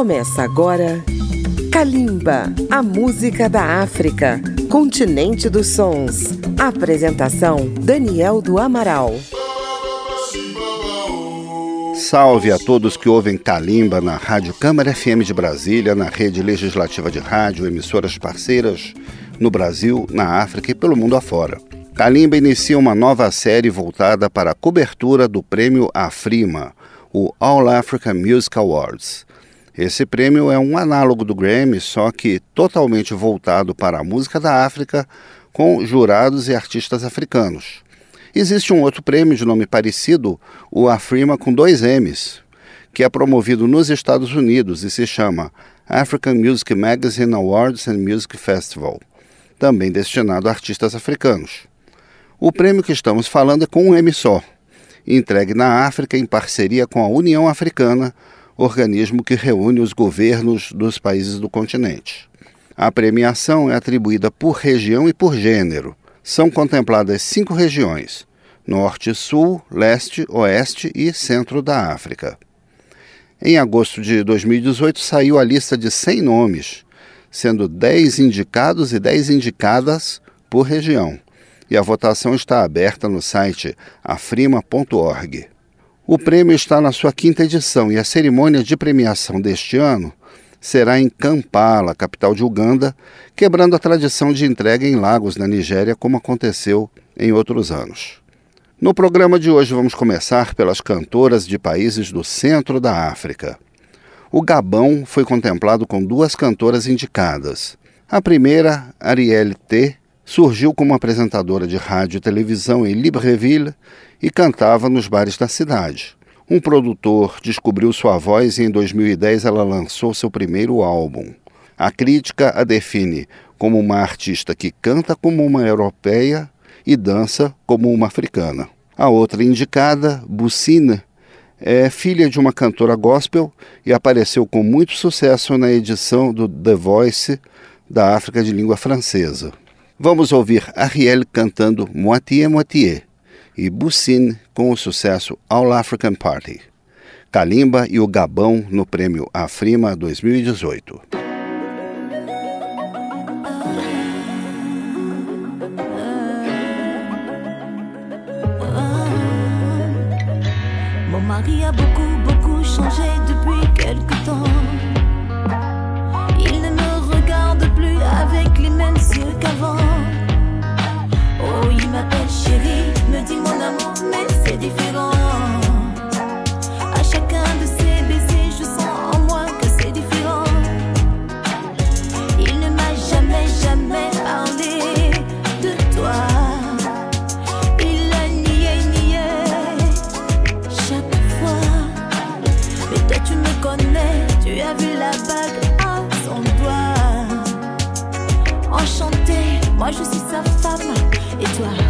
Começa agora Kalimba, a música da África, continente dos sons. Apresentação Daniel do Amaral. Salve a todos que ouvem Kalimba na Rádio Câmara FM de Brasília, na rede legislativa de rádio, emissoras parceiras no Brasil, na África e pelo mundo afora. Kalimba inicia uma nova série voltada para a cobertura do prêmio Afrima, o All African Music Awards. Esse prêmio é um análogo do Grammy, só que totalmente voltado para a música da África, com jurados e artistas africanos. Existe um outro prêmio de nome parecido, o Afrima com dois M's, que é promovido nos Estados Unidos e se chama African Music Magazine Awards and Music Festival, também destinado a artistas africanos. O prêmio que estamos falando é com um M só, entregue na África em parceria com a União Africana, organismo que reúne os governos dos países do continente. A premiação é atribuída por região e por gênero. São contempladas cinco regiões: Norte, Sul, Leste, Oeste e Centro da África. Em agosto de 2018 saiu a lista de 100 nomes, sendo 10 indicados e 10 indicadas por região e a votação está aberta no site afrima.org. O prêmio está na sua quinta edição e a cerimônia de premiação deste ano será em Kampala, capital de Uganda, quebrando a tradição de entrega em Lagos, na Nigéria, como aconteceu em outros anos. No programa de hoje vamos começar pelas cantoras de países do centro da África. O Gabão foi contemplado com duas cantoras indicadas. A primeira, Arielle T., surgiu como apresentadora de rádio e televisão em Libreville e cantava nos bares da cidade. Um produtor descobriu sua voz e em 2010 ela lançou seu primeiro álbum. A crítica a define como uma artista que canta como uma europeia e dança como uma africana. A outra indicada, Bucine, é filha de uma cantora gospel e apareceu com muito sucesso na edição do The Voice da África de língua francesa. Vamos ouvir Ariel cantando Moitié Moitié e Bussine com o sucesso All African Party. Kalimba e o Gabão no prêmio Afrima 2018. Mon mari a beaucoup, beaucoup changé depuis je suis sa femme. Et toi,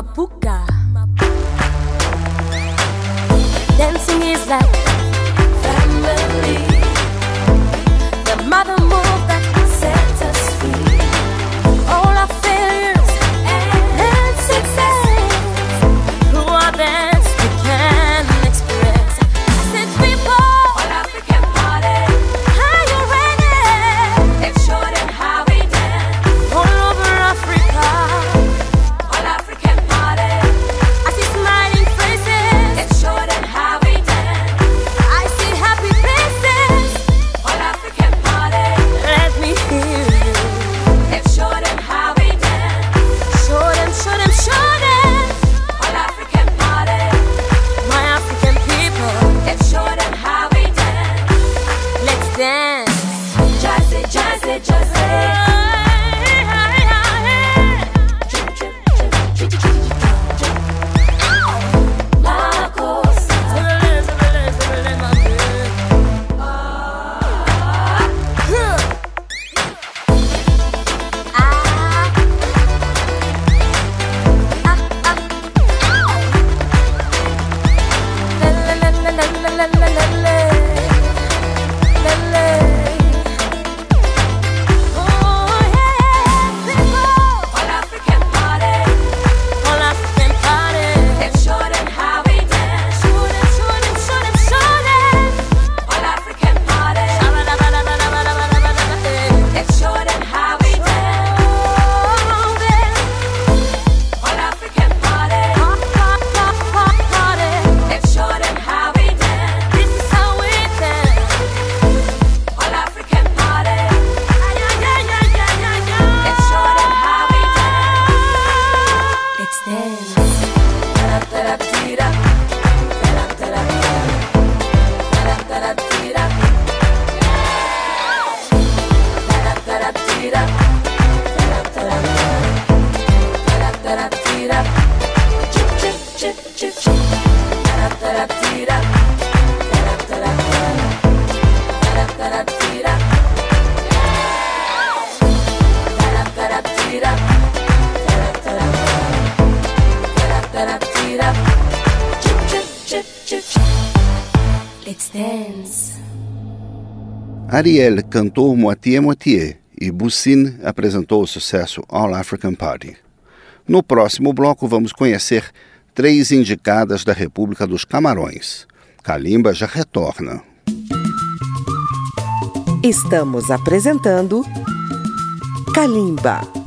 Mapuka. Dancing is like Ariel cantou Moitié Moitié e Bussin apresentou o sucesso All African Party. No próximo bloco, vamos conhecer três indicadas da República dos Camarões. Kalimba já retorna. Estamos apresentando Kalimba.